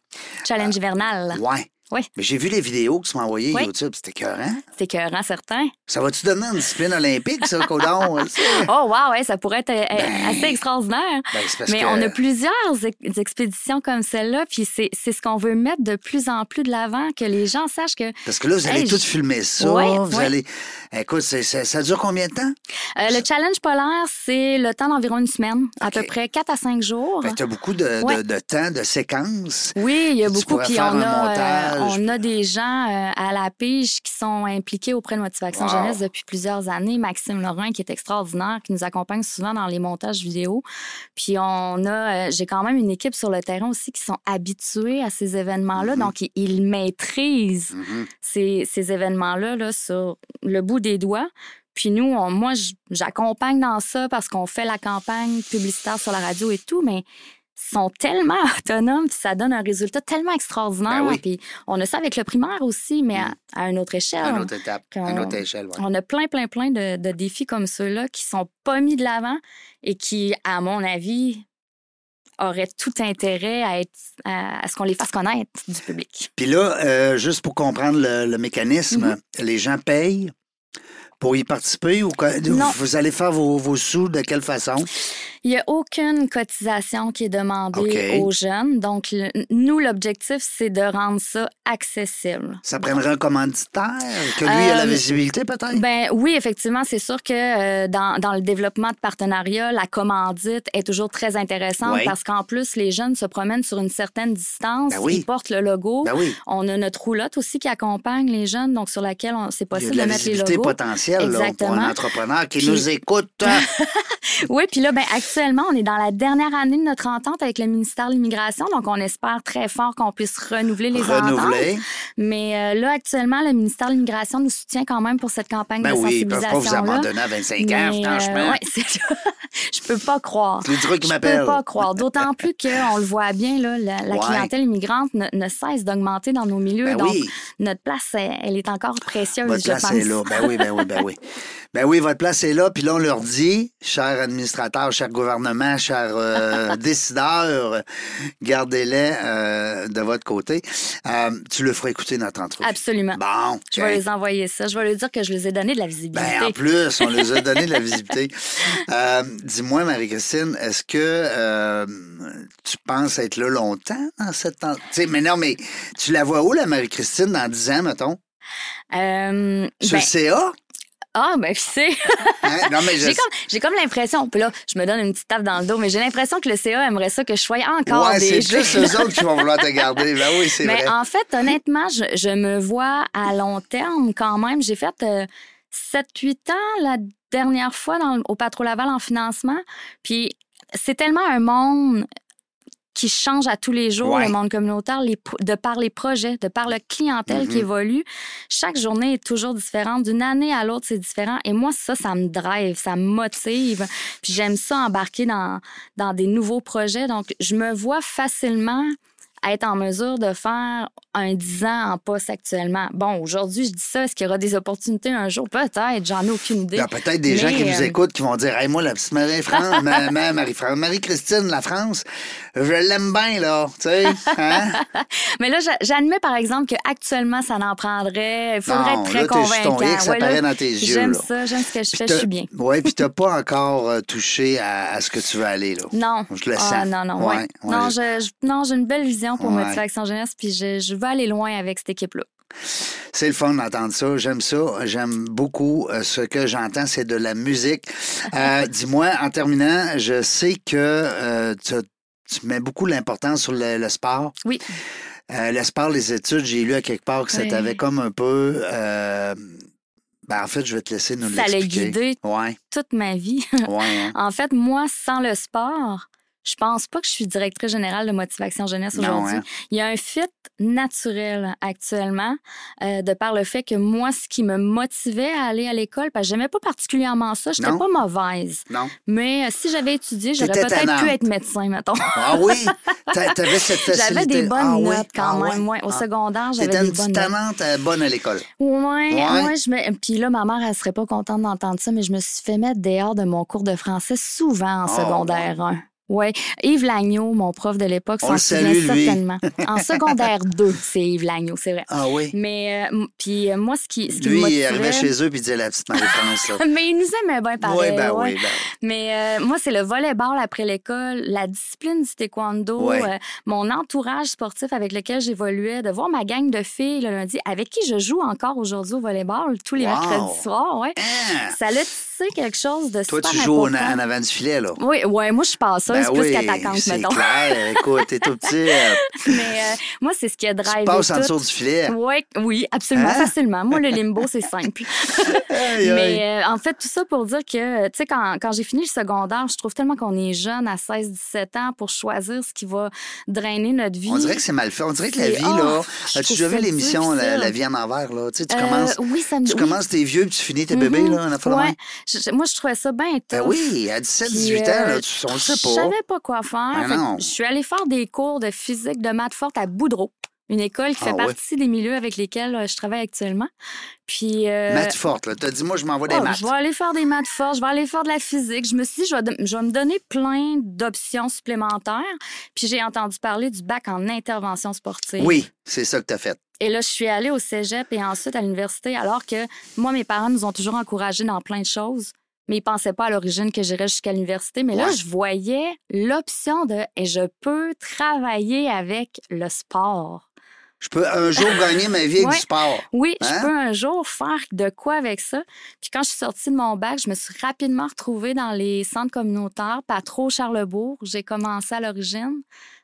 Challenge hivernal. Oui. Mais j'ai vu les vidéos que tu m'as envoyées Oui. YouTube. C'était écœurant. C'est écœurant, certain. Ça va-tu donner une discipline olympique, ça, Codon? Tu sais? Oh, wow, ouais, ça pourrait être euh, Ben, assez extraordinaire. Ben, parce Mais que- on a plusieurs ex- expéditions comme celle-là, puis c'est ce qu'on veut mettre de plus en plus de l'avant, que les gens sachent que Parce que là, vous allez Hey, tout filmer ça. Ouais, vous allez. Écoute, ça, ça dure combien de temps? euh, le challenge polaire, c'est le temps d'environ une semaine, à peu près 4 à 5 jours. Fait que t'as beaucoup de, de, de temps, de séquences. Oui, il y a Tu beaucoup. Puis on a, montage. On a des gens euh, à la pige qui sont impliqués auprès de Motivation Wow. Jeunesse depuis plusieurs années. Maxime Laurent, qui est extraordinaire, qui nous accompagne souvent dans les montages vidéo. Puis on a, euh, j'ai quand même une équipe sur le terrain aussi qui sont habitués à ces événements-là. Mhm. Donc, ils, ils maîtrisent Mhm. ces, ces événements-là là, sur le bout des doigts. Puis nous, on- moi, j'accompagne dans ça parce qu'on fait la campagne publicitaire sur la radio et tout, mais sont tellement autonomes, puis ça donne un résultat tellement extraordinaire. Ben oui. Puis on a ça avec le primaire aussi, mais à, à une autre échelle. À une autre étape, à une autre échelle. ouais. On a plein, plein, plein de, de défis comme ceux-là qui sont pas mis de l'avant et qui, à mon avis, auraient tout intérêt à, être, à, à ce qu'on les fasse connaître du public. Puis là, euh, juste pour comprendre le, le mécanisme, Mhm. les gens payent pour y participer ou Non. vous allez faire vos, vos sous de quelle façon? Il n'y a aucune cotisation qui est demandée aux jeunes. Donc, le- nous, l'objectif, c'est de rendre ça accessible. Ça prendrait un commanditaire, que lui a la Euh, visibilité peut-être? Ben oui, effectivement, c'est sûr que euh, dans, dans le développement de partenariats, la commandite est toujours très intéressante Oui. parce qu'en plus, les jeunes se promènent sur une certaine distance, Ben oui. ils portent le logo. ben oui. On a notre roulotte aussi qui accompagne les jeunes, donc sur laquelle c'est possible de la de mettre les logos. potentielle là, pour un entrepreneur qui Puis- nous écoute. Oui, puis là, ben, actuellement, on est dans la dernière année de notre entente avec le ministère de l'Immigration, donc on espère très fort qu'on puisse renouveler les ententes. Renouveler. Mais euh, là, actuellement, le ministère de l'Immigration nous soutient quand même pour cette campagne Ben de oui, ils peuvent pas vous sensibilisation. abandonner à 25 ans, franchement. ouais, c'est Je peux pas croire. C'est trucs qui Je m'appellent. peux pas croire. D'autant plus qu'on le voit bien, là, la, la Ouais. clientèle immigrante ne, ne cesse d'augmenter dans nos milieux. Ben donc, oui. notre place, elle, elle est encore précieuse, Votre je place pense. est là. Ben oui, ben oui, ben oui. Ben oui, votre place est là. Puis là, on leur dit, chers administrateurs, chers gouvernements, chers euh, décideurs, gardez-les euh, de votre côté. Euh, tu le feras écouter notre entrevue. Absolument. Bon, Je vais tiens. les envoyer ça. Je vais leur dire que je les ai donné de la visibilité. Ben, en plus, on les a donné de la visibilité. Dis-moi, Marie-Christine, est-ce que tu penses être là longtemps dans cette... temps- Tu sais, mais non, mais tu la vois où, la Marie-Christine, dans 10 ans, mettons? Euh, Sur ben, le CA? Ah, ben, tu sais, Hein? Non, mais je j'ai comme, l'impression, puis là, je me donne une petite tape dans le dos, mais j'ai l'impression que le CA aimerait ça que je sois encore Ouais, des c'est plus eux autres qui vont vouloir te garder. Ben oui, c'est Mais vrai. en fait, honnêtement, je, je me vois à long terme quand même. J'ai fait 7-8 ans la dernière fois dans, au Patro Laval en financement. Puis c'est tellement un monde qui change à tous les jours, Ouais. le monde communautaire, les de par les projets, de par la clientèle qui Mhm. évolue. Chaque journée est toujours différente. D'une année à l'autre, c'est différent. Et moi, ça, ça me drive, ça me motive. Puis j'aime ça embarquer dans, dans des nouveaux projets. Donc, je me vois facilement être en mesure de faire un 10 ans en poste actuellement. Bon, aujourd'hui, je dis ça. Est-ce qu'il y aura des opportunités un jour? Peut-être. J'en ai aucune idée. Il y a peut-être des gens qui nous euh, écoutent qui vont dire Hey, moi, la petite Marie-France, ma, ma- Marie-France, Marie-Christine, la France, je l'aime bien, là. Tu sais, hein? Mais là, j'a- j'admets par exemple qu'actuellement, ça n'en prendrait. Il faudrait Non, être très là, sur ton convaincant. X, ça Ouais, là, paraît dans tes yeux, J'aime ça, j'aime ce que je Puis fais, je suis bien. Ouais, puis t'as pas encore euh, touché à, à ce que tu veux aller, là. Non. Je le Ah, sens. non, non, Ouais. Non, je, je- non, j'ai une belle vision pour. Motivation Jeunesse, puis je, je veux aller loin avec cette équipe-là. C'est le fun d'entendre ça. J'aime ça. J'aime beaucoup euh, ce que j'entends, c'est de la musique. Euh, Dis-moi, en terminant, je sais que euh, tu, tu mets beaucoup l'importance sur le, le sport. Oui. Euh, le sport, les études, j'ai lu à quelque part que ça Oui. t'avait comme un peu. ben, en fait, je vais te laisser nous Ça l'a l'expliquer. guidé Ouais, toute ma vie. ouais. hein. en fait, moi, sans le sport, je pense pas que je suis directrice générale de Motivation Jeunesse aujourd'hui. hein? Il y a un fit naturel actuellement euh, de par le fait que moi, ce qui me motivait à aller à l'école, parce que j'aimais pas particulièrement ça, j'étais Non? pas mauvaise. Non. Mais euh, si j'avais étudié, j'aurais T'étais peut-être pu être médecin, mettons. Ah oui? T'a- T'avais cette facilité. J'avais des bonnes Ah oui? notes quand Ah même. ouais? Au Ah. secondaire, j'avais T'étais des une bonnes notes. talente euh, bonne à l'école. Ouais, Ouais. ouais. je me... Puis là, ma mère, elle serait pas contente d'entendre ça, mais je me suis fait mettre dehors de mon cours de français souvent en Oh, secondaire 1. Ouais. Yves Lagneau, mon prof de l'époque, s'en souvient certainement. en secondaire 2, c'est Yves Lagneau, c'est vrai. Ah oui? Mais euh, puis euh, moi, ce qui, ce qui Lui, me il arrivait chez eux puis disait la petite Marie-France. Mais il nous aimait bien pareil. Oui, ben ouais. oui, ben Mais euh, moi, c'est le volleyball après l'école, la discipline du taekwondo, Ouais. euh, mon entourage sportif avec lequel j'évoluais, de voir ma gang de filles le lundi, avec qui je joue encore aujourd'hui au volleyball tous les Wow. mercredis soirs. Ouais. Hein? Ça l'a tissé quelque chose de Toi, super tu joues en, en avant du filet, là. Oui, ouais, moi, je suis passeuse Ben plus oui, qu'attaquante, c'est mettons. clair. Écoute, t'es tout petit. euh, Mais euh, moi, c'est ce qui a tu drivé passes en dessous du filet. Ouais, oui, absolument, Hein? facilement. Moi, le limbo, c'est simple. Mais euh, en fait, tout ça pour dire que, tu sais, quand, quand j'ai fini le secondaire, je trouve tellement qu'on est jeune à 16-17 ans pour choisir ce qui va drainer notre vie. On dirait que c'est mal fait. On dirait que la C'est- vie, oh, là. As-tu trouve déjà vu l'émission la, vie en envers, là? Tu sais, tu Euh, commences. oui, ça me Tu oui. commences tes vieux puis tu finis tes bébés, Mhm. là, en Ouais. Je- moi, je trouvais ça bien Ben oui, à 17, Puis, 18 ans, euh, là, tu, on le sait Je pas. savais pas quoi faire. Ben non. je suis allée faire des cours de physique de maths forte à Boudreau, une école qui Ah fait ouais. partie des milieux avec lesquels euh, je travaille actuellement. Puis. euh, Maths forte, là. T'as dit, moi, je m'envoie des oh, maths. je vais aller faire des maths fortes, je vais aller faire de la physique. Je me suis dit, je vais, de- je vais me donner plein d'options supplémentaires. Puis j'ai entendu parler du bac en intervention sportive. Oui, c'est ça que t'as fait. Et là, je suis allée au cégep et ensuite à l'université, alors que moi, mes parents nous ont toujours encouragés dans plein de choses. Mais ils pensaient pas à l'origine que j'irais jusqu'à l'université. Mais là, je voyais l'option de et je peux travailler avec le sport. Je peux un jour gagner ma vie avec Ouais. du sport. Oui, Hein? je peux un jour faire de quoi avec ça. Puis quand je suis sortie de mon bac, je me suis rapidement retrouvée dans les centres communautaires, Patro Charlebourg. J'ai commencé à l'origine.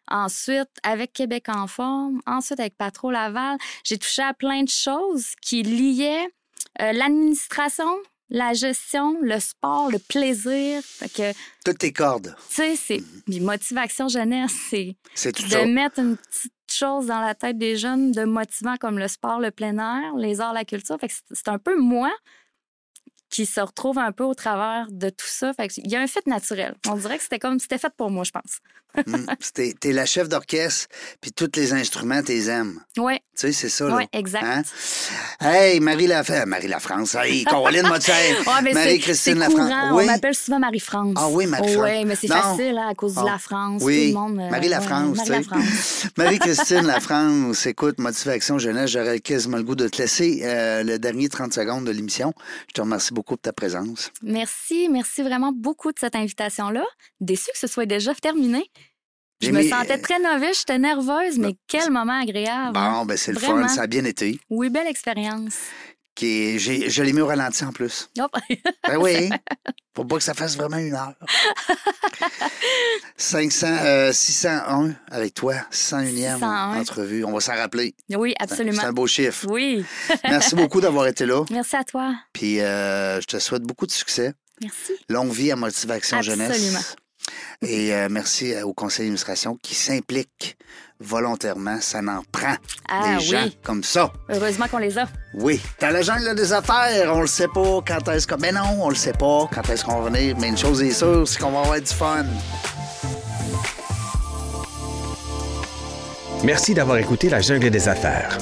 Ensuite, avec Québec en forme. Ensuite, avec Patro Laval. J'ai touché à plein de choses qui liaient euh, l'administration, la gestion, le sport, le plaisir. Fait que, tu Toutes tes cordes. sais, c'est puis motivation jeunesse, c'est de ça. mettre une petite chose dans la tête des jeunes de motivant comme le sport, le plein air, les arts, la culture. Fait que c'est- c'est un peu moi qui se retrouve un peu au travers de tout ça. Fait il y a un fit naturel. On dirait que c'était comme c'était fait pour moi, je pense. Mm. T'es la chef d'orchestre, puis tous les instruments, t'es aimes. Oui, Tu sais, c'est ça, oui, exact. Hein? Hey, Marie la Marie la France. Hey, Caroline Ouais, Marie-Christine la. France. On m'appelle souvent Marie-France. Ah oui, Marie-France. Oui, mais c'est facile hein, à cause de Ah. la France. Oui, Tout le monde, euh, Marie la ouais, France. Marie la France. Marie-Christine la France. Écoute, Motivation Jeunesse, j'aurais quasiment le goût de te laisser euh, le dernier 30 secondes de l'émission. Je te remercie beaucoup de ta présence. Merci, merci vraiment beaucoup de cette invitation-là. Déçue que ce soit déjà terminé. Je me mis- sentais très novice, j'étais nerveuse, mais quel moment agréable. hein. Bon, ben c'est le fun, ça a bien été. Oui, belle expérience. Qui est- je l'ai mis au ralenti en plus. Hop. Ben oui. Faut pas que ça fasse vraiment une heure. 500, euh, 601 avec toi, 601e 601. entrevue. On va s'en rappeler. oui, C'est absolument. un beau chiffre. Oui. Merci beaucoup d'avoir été là. Merci à toi. Puis euh, je te souhaite beaucoup de succès. Merci. Longue vie à Motivation Absolument. Jeunesse. Et euh, merci au conseil d'administration qui s'implique volontairement. Ça n'en prend Ah des gens oui. comme ça. Heureusement qu'on les a. Oui. Dans la jungle des affaires, on le sait pas quand est-ce que... Mais non, on le sait pas quand est-ce qu'on va venir. Mais une chose est sûre, c'est qu'on va avoir du fun. Merci d'avoir écouté La Jungle des Affaires.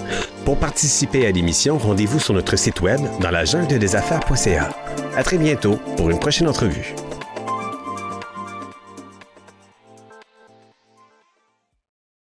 Pour participer à l'émission, rendez-vous sur notre site web dans la jungle des affaires.ca. À très bientôt pour une prochaine entrevue.